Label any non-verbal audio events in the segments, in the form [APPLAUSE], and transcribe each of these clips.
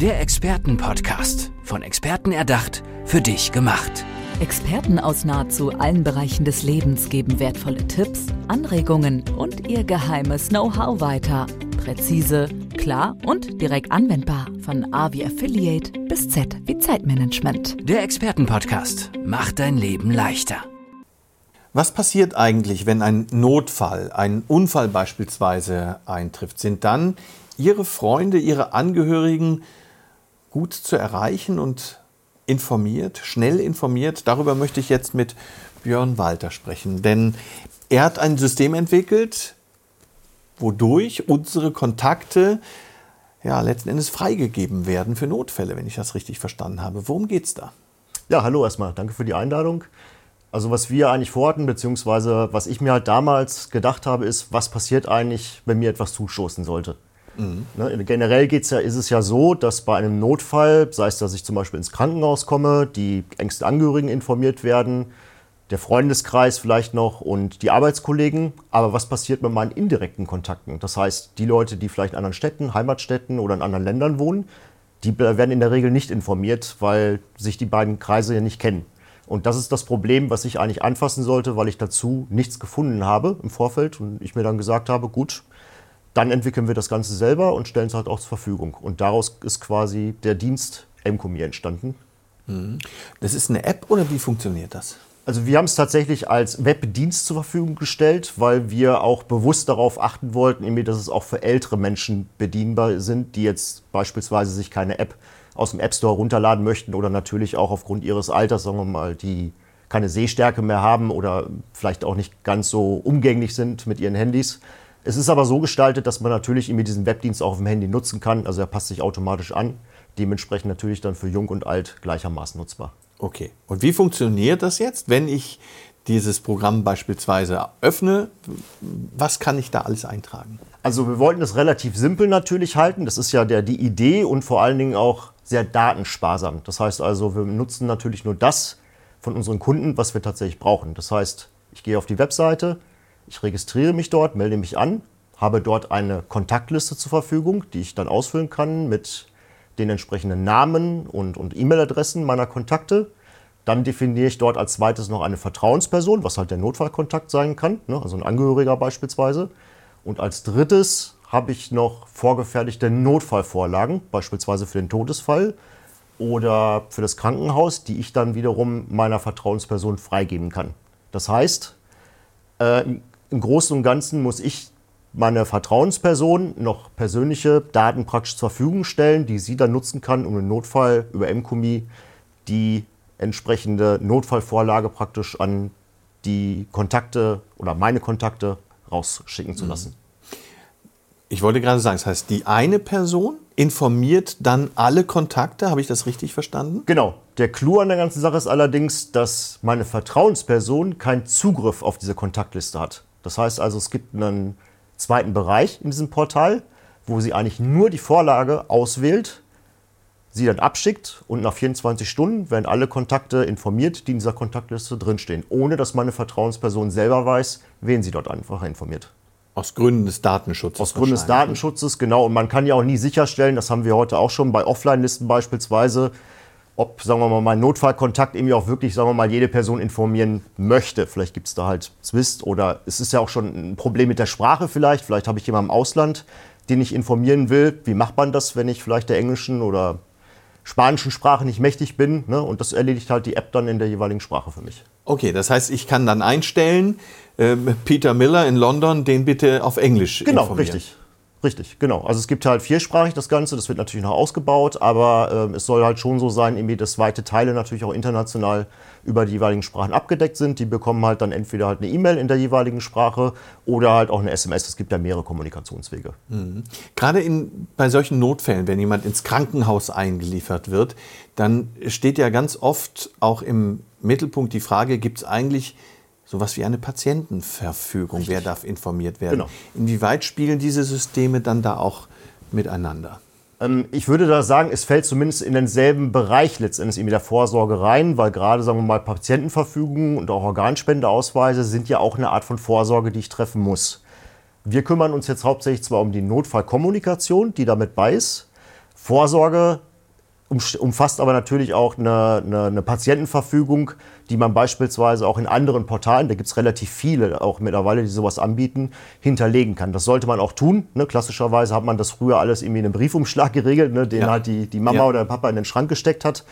Der Expertenpodcast. Von Experten erdacht, für dich gemacht. Experten aus nahezu allen Bereichen des Lebens geben wertvolle Tipps, Anregungen und ihr geheimes Know-how weiter. Präzise, klar und direkt anwendbar. Von A wie Affiliate bis Z wie Zeitmanagement. Der Expertenpodcast macht dein Leben leichter. Was passiert eigentlich, wenn ein Notfall, ein Unfall beispielsweise eintrifft? Sind dann Ihre Freunde, Ihre Angehörigen gut zu erreichen und informiert, schnell informiert? Darüber möchte ich jetzt mit Björn Walter sprechen, denn er hat ein System entwickelt, wodurch unsere Kontakte ja letzten Endes freigegeben werden für Notfälle, wenn ich das richtig verstanden habe. Worum geht es da? Ja, hallo erstmal. Danke für die Einladung. Also was wir eigentlich vorhatten, beziehungsweise was ich mir halt damals gedacht habe, ist, was passiert eigentlich, wenn mir etwas zustoßen sollte. Mhm. Ne, generell geht's ja, ist es ja so, dass bei einem Notfall, sei es, dass ich zum Beispiel ins Krankenhaus komme, die engsten Angehörigen informiert werden, der Freundeskreis vielleicht noch und die Arbeitskollegen. Aber was passiert mit meinen indirekten Kontakten? Das heißt, die Leute, die vielleicht in anderen Städten, Heimatstädten oder in anderen Ländern wohnen, die werden in der Regel nicht informiert, weil sich die beiden Kreise ja nicht kennen. Und das ist das Problem, was ich eigentlich anfassen sollte, weil ich dazu nichts gefunden habe im Vorfeld und ich mir dann gesagt habe, gut, dann entwickeln wir das Ganze selber und stellen es halt auch zur Verfügung. Und daraus ist quasi der Dienst MCOMI entstanden. Mhm. Das ist eine App oder wie funktioniert das? Also wir haben es tatsächlich als Webdienst zur Verfügung gestellt, weil wir auch bewusst darauf achten wollten, dass es auch für ältere Menschen bedienbar sind, die jetzt beispielsweise sich keine App aus dem App Store runterladen möchten oder natürlich auch aufgrund ihres Alters, sagen wir mal, die keine Sehstärke mehr haben oder vielleicht auch nicht ganz so umgänglich sind mit ihren Handys. Es ist aber so gestaltet, dass man natürlich irgendwie diesen Webdienst auch auf dem Handy nutzen kann. Also er passt sich automatisch an. Dementsprechend natürlich dann für Jung und Alt gleichermaßen nutzbar. Okay. Und wie funktioniert das jetzt, wenn ich dieses Programm beispielsweise öffne? Was kann ich da alles eintragen? Also wir wollten es relativ simpel natürlich halten. Das ist ja der, die Idee und vor allen Dingen auch sehr datensparsam. Das heißt also, wir nutzen natürlich nur das von unseren Kunden, was wir tatsächlich brauchen. Das heißt, ich gehe auf die Webseite, ich registriere mich dort, melde mich an, habe dort eine Kontaktliste zur Verfügung, die ich dann ausfüllen kann mit den entsprechenden Namen und, und E-Mail-Adressen meiner Kontakte. Dann definiere ich dort als zweites noch eine Vertrauensperson, was halt der Notfallkontakt sein kann, ne, also ein Angehöriger beispielsweise. Und als drittes habe ich noch vorgefertigte Notfallvorlagen, beispielsweise für den Todesfall oder für das Krankenhaus, die ich dann wiederum meiner Vertrauensperson freigeben kann. Das heißt, äh, im Großen und Ganzen muss ich meiner Vertrauensperson noch persönliche Daten praktisch zur Verfügung stellen, die sie dann nutzen kann, um im Notfall über MCOMI die entsprechende Notfallvorlage praktisch an die Kontakte oder meine Kontakte rausschicken zu mhm. lassen. Ich wollte gerade sagen, das heißt, die eine Person informiert dann alle Kontakte, habe ich das richtig verstanden? Genau. Der Clou an der ganzen Sache ist allerdings, dass meine Vertrauensperson keinen Zugriff auf diese Kontaktliste hat. Das heißt also, es gibt einen zweiten Bereich in diesem Portal, wo sie eigentlich nur die Vorlage auswählt, sie dann abschickt und nach 24 Stunden werden alle Kontakte informiert, die in dieser Kontaktliste drinstehen, ohne dass meine Vertrauensperson selber weiß, wen sie dort einfach informiert. Aus Gründen des Datenschutzes. Aus Gründen des Datenschutzes, genau. Und man kann ja auch nie sicherstellen, das haben wir heute auch schon bei Offline-Listen beispielsweise, ob, sagen wir mal, mein Notfallkontakt irgendwie auch wirklich, sagen wir mal, jede Person informieren möchte. Vielleicht gibt es da halt Zwist oder es ist ja auch schon ein Problem mit der Sprache vielleicht. Vielleicht habe ich jemanden im Ausland, den ich informieren will. Wie macht man das, wenn ich vielleicht der englischen oder spanischen Sprache nicht mächtig bin? Ne? Und das erledigt halt die App dann in der jeweiligen Sprache für mich. Okay, das heißt, ich kann dann einstellen, äh, Peter Miller in London, den bitte auf Englisch genau, informieren. Genau, richtig. Richtig, genau. Also es gibt halt viersprachig das Ganze, das wird natürlich noch ausgebaut, aber äh, es soll halt schon so sein, irgendwie, dass weite Teile natürlich auch international über die jeweiligen Sprachen abgedeckt sind. Die bekommen halt dann entweder halt eine E-Mail in der jeweiligen Sprache oder halt auch eine SMS. Es gibt ja mehrere Kommunikationswege. Mhm. Gerade in, bei solchen Notfällen, wenn jemand ins Krankenhaus eingeliefert wird, dann steht ja ganz oft auch im Mittelpunkt die Frage, gibt es eigentlich sowas wie eine Patientenverfügung. Richtig. Wer darf informiert werden? Genau. Inwieweit spielen diese Systeme dann da auch miteinander? Ähm, ich würde da sagen, es fällt zumindest in denselben Bereich letztendlich in der Vorsorge rein, weil gerade, sagen wir mal, Patientenverfügungen und auch Organspendeausweise sind ja auch eine Art von Vorsorge, die ich treffen muss. Wir kümmern uns jetzt hauptsächlich zwar um die Notfallkommunikation, die damit bei ist. Vorsorge umfasst aber natürlich auch eine, eine, eine, Patientenverfügung, die man beispielsweise auch in anderen Portalen, da gibt es relativ viele auch mittlerweile, die sowas anbieten, hinterlegen kann. Das sollte man auch tun. Ne? Klassischerweise hat man das früher alles irgendwie in einem Briefumschlag [LAUGHS] geregelt, ne? den ja. halt die, die Mama ja. oder der Papa in den Schrank gesteckt hat.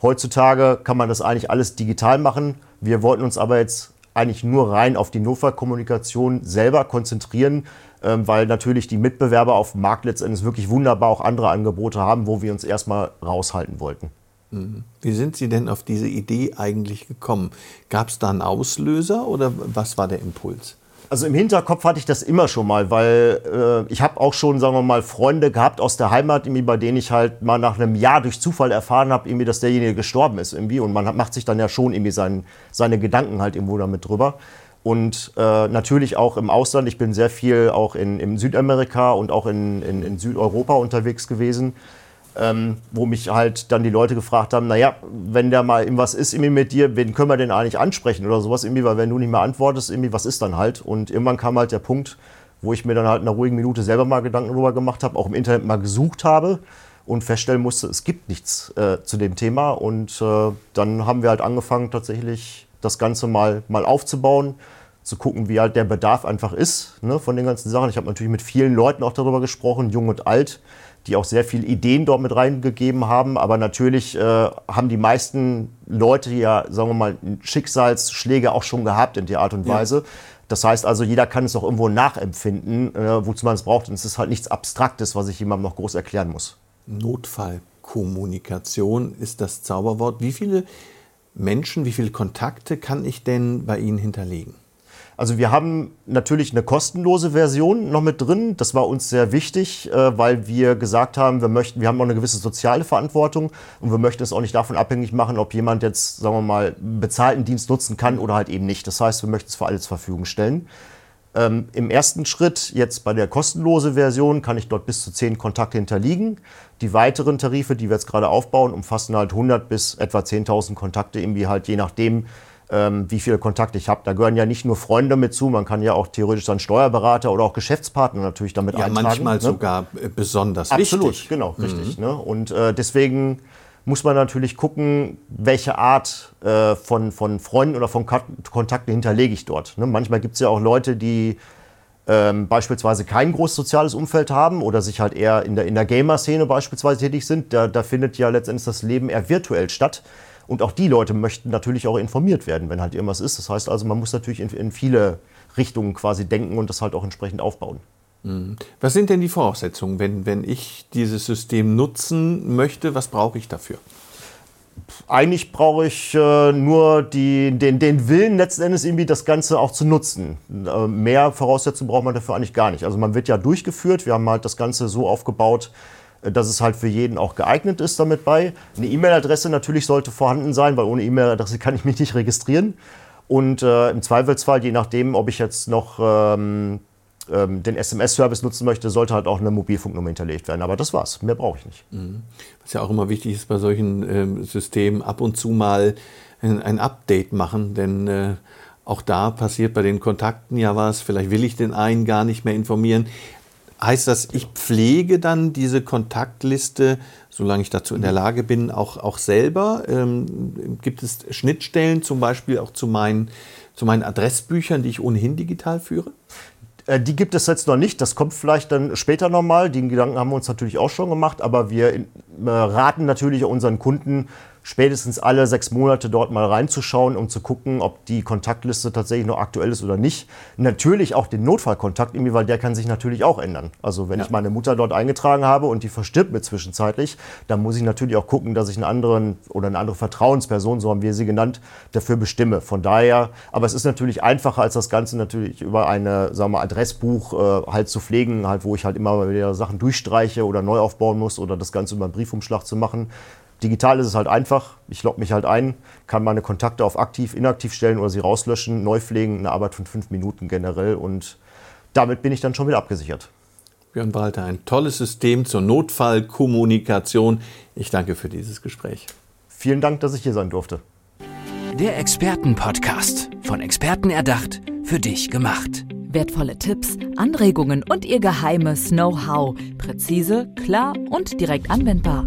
Heutzutage kann man das eigentlich alles digital machen. Wir wollten uns aber jetzt eigentlich nur rein auf die Notfallkommunikation selber konzentrieren, weil natürlich die Mitbewerber auf dem Markt letztendlich wirklich wunderbar auch andere Angebote haben, wo wir uns erstmal raushalten wollten. Mhm. Wie sind Sie denn auf diese Idee eigentlich gekommen? Gab es da einen Auslöser oder was war der Impuls? Also im Hinterkopf hatte ich das immer schon mal, weil äh, ich habe auch schon, sagen wir mal, Freunde gehabt aus der Heimat, irgendwie, bei denen ich halt mal nach einem Jahr durch Zufall erfahren habe, irgendwie, dass derjenige gestorben ist irgendwie. Und man macht sich dann ja schon irgendwie sein, seine Gedanken halt irgendwo damit drüber. Und äh, natürlich auch im Ausland. Ich bin sehr viel auch in, in Südamerika und auch in, in, in Südeuropa unterwegs gewesen ähm, wo mich halt dann die Leute gefragt haben, naja, wenn der mal irgendwas ist irgendwie mit dir, wen können wir denn eigentlich ansprechen oder sowas irgendwie, weil wenn du nicht mehr antwortest, irgendwie, was ist dann halt? Und irgendwann kam halt der Punkt, wo ich mir dann halt in einer ruhigen Minute selber mal Gedanken darüber gemacht habe, auch im Internet mal gesucht habe und feststellen musste, es gibt nichts äh, zu dem Thema. Und äh, dann haben wir halt angefangen, tatsächlich das Ganze mal, mal aufzubauen, zu gucken, wie halt der Bedarf einfach ist ne, von den ganzen Sachen. Ich habe natürlich mit vielen Leuten auch darüber gesprochen, jung und alt die auch sehr viele Ideen dort mit reingegeben haben. Aber natürlich äh, haben die meisten Leute ja, sagen wir mal, Schicksalsschläge auch schon gehabt in der Art und Weise. Ja. Das heißt also, jeder kann es auch irgendwo nachempfinden, äh, wozu man es braucht. Und es ist halt nichts Abstraktes, was ich jemandem noch groß erklären muss. Notfallkommunikation ist das Zauberwort. Wie viele Menschen, wie viele Kontakte kann ich denn bei Ihnen hinterlegen? Also wir haben natürlich eine kostenlose Version noch mit drin. Das war uns sehr wichtig, äh, weil wir gesagt haben, wir möchten, wir haben auch eine gewisse soziale Verantwortung und wir möchten es auch nicht davon abhängig machen, ob jemand jetzt, sagen wir mal, bezahlten Dienst nutzen kann oder halt eben nicht. Das heißt, wir möchten es für alle zur Verfügung stellen. Ähm, Im ersten Schritt, jetzt bei der kostenlosen Version, kann ich dort bis zu zehn Kontakte hinterlegen. Die weiteren Tarife, die wir jetzt gerade aufbauen, umfassen halt 100 bis etwa 10.000 Kontakte, irgendwie halt je nachdem, ähm, wie viele Kontakte ich habe. Da gehören ja nicht nur Freunde mit zu, man kann ja auch theoretisch dann Steuerberater oder auch Geschäftspartner natürlich damit ja, eintragen. manchmal ne? sogar äh, besonders Absolut, wichtig. genau, mhm. richtig. Ne? Und äh, deswegen muss man natürlich gucken, welche Art äh, von, von Freunden oder von Kontakten hinterlege ich dort. Ne? Manchmal gibt es ja auch Leute, die ähm, beispielsweise kein großes soziales Umfeld haben oder sich halt eher in der, in der Gamer-Szene beispielsweise tätig sind. Da, da findet ja letztendlich das Leben eher virtuell statt. Und auch die Leute möchten natürlich auch informiert werden, wenn halt irgendwas ist. Das heißt also, man muss natürlich in, in viele Richtungen quasi denken und das halt auch entsprechend aufbauen. Mhm. Was sind denn die Voraussetzungen, wenn, wenn ich dieses System nutzen möchte? Was brauche ich dafür? Eigentlich brauche ich äh, nur die, den, den Willen, letzten Endes irgendwie das Ganze auch zu nutzen. Äh, mehr Voraussetzungen braucht man dafür eigentlich gar nicht. Also man wird ja durchgeführt. Wir haben halt das Ganze so aufgebaut, dass es halt für jeden auch geeignet ist damit bei. Eine E-Mail-Adresse natürlich sollte vorhanden sein, weil ohne E-Mail-Adresse [LAUGHS] kann ich mich nicht registrieren. Und äh, im Zweifelsfall, je nachdem, ob ich jetzt noch ähm, ähm, den SMS-Service nutzen möchte, sollte halt auch eine Mobilfunknummer hinterlegt werden. Aber das war's. Mehr brauche ich nicht. Mhm. Was ja auch immer wichtig ist bei solchen ähm, Systemen, ab und zu mal ein, ein Update machen, denn äh, auch da passiert bei den Kontakten ja was. Vielleicht will ich den einen gar nicht mehr informieren. Heißt das, ich pflege dann diese Kontaktliste, solange ich dazu in der Lage bin, auch, auch selber? Ähm, gibt es Schnittstellen zum Beispiel auch zu meinen, zu meinen Adressbüchern, die ich ohnehin digital führe? Äh, die gibt es jetzt noch nicht. Das kommt vielleicht dann später nochmal. Den Gedanken haben wir uns natürlich auch schon gemacht. Aber wir äh, raten natürlich unseren Kunden, spätestens alle sechs Monate dort mal reinzuschauen, um zu gucken, ob die Kontaktliste tatsächlich noch aktuell ist oder nicht. Natürlich auch den Notfallkontakt, irgendwie, weil der kann sich natürlich auch ändern. Also wenn ja. ich meine Mutter dort eingetragen habe und die verstirbt mir zwischenzeitlich, dann muss ich natürlich auch gucken, dass ich einen anderen oder eine andere Vertrauensperson, so haben wir sie genannt, dafür bestimme. Von daher, aber es ist natürlich einfacher, als das Ganze natürlich über eine, sagen wir, Adressbuch äh, halt zu pflegen, halt, wo ich halt immer wieder Sachen durchstreiche oder neu aufbauen muss oder das Ganze über einen Briefumschlag zu machen. Digital ist es halt einfach. Ich logge mich halt ein, kann meine Kontakte auf aktiv, inaktiv stellen oder sie rauslöschen, neu pflegen, eine Arbeit von fünf Minuten generell und damit bin ich dann schon wieder abgesichert. Björn Walter, ein tolles System zur Notfallkommunikation. Ich danke für dieses Gespräch. Vielen Dank, dass ich hier sein durfte. Der Expertenpodcast, von Experten erdacht, für dich gemacht. Wertvolle Tipps, Anregungen und ihr geheimes Know-how. Präzise, klar und direkt anwendbar.